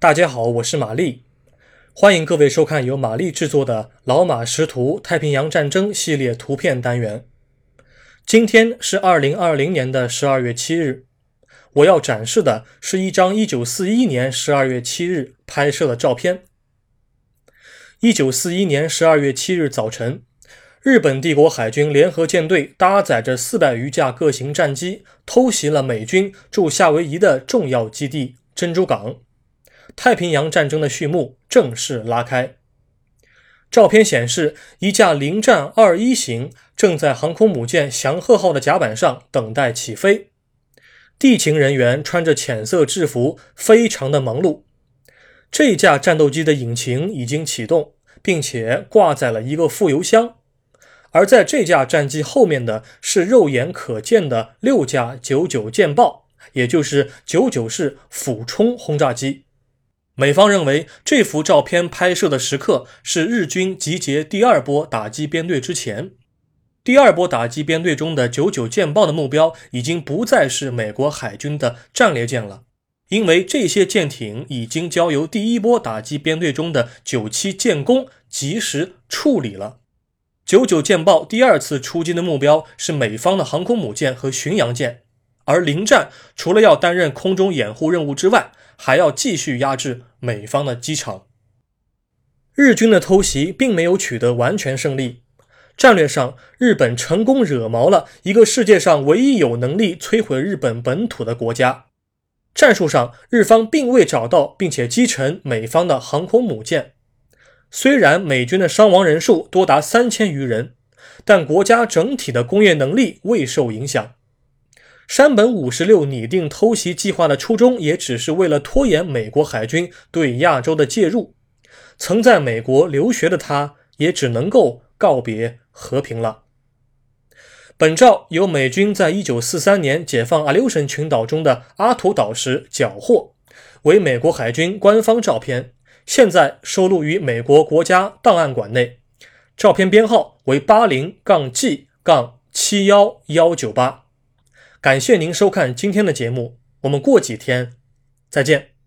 大家好，我是玛丽，欢迎各位收看由玛丽制作的《老马识图：太平洋战争》系列图片单元。今天是二零二零年的十二月七日，我要展示的是一张一九四一年十二月七日拍摄的照片。一九四一年十二月七日早晨，日本帝国海军联合舰队搭载着四百余架各型战机，偷袭了美军驻夏威夷的重要基地珍珠港。太平洋战争的序幕正式拉开。照片显示，一架零战二一型正在航空母舰“祥鹤号”的甲板上等待起飞，地勤人员穿着浅色制服，非常的忙碌。这架战斗机的引擎已经启动，并且挂载了一个副油箱，而在这架战机后面的是肉眼可见的六架九九舰爆，也就是九九式俯冲轰炸机。美方认为，这幅照片拍摄的时刻是日军集结第二波打击编队之前。第二波打击编队中的九九舰爆的目标已经不再是美国海军的战列舰了，因为这些舰艇已经交由第一波打击编队中的九七舰攻及时处理了。九九舰爆第二次出击的目标是美方的航空母舰和巡洋舰，而零战除了要担任空中掩护任务之外，还要继续压制美方的机场。日军的偷袭并没有取得完全胜利，战略上，日本成功惹毛了一个世界上唯一有能力摧毁日本本土的国家；战术上，日方并未找到并且击沉美方的航空母舰。虽然美军的伤亡人数多达三千余人，但国家整体的工业能力未受影响。山本五十六拟定偷袭计划的初衷，也只是为了拖延美国海军对亚洲的介入。曾在美国留学的他，也只能够告别和平了。本照由美军在一九四三年解放阿留申群岛中的阿图岛时缴获，为美国海军官方照片，现在收录于美国国家档案馆内。照片编号为八零杠 G 杠七幺幺九八。感谢您收看今天的节目，我们过几天再见。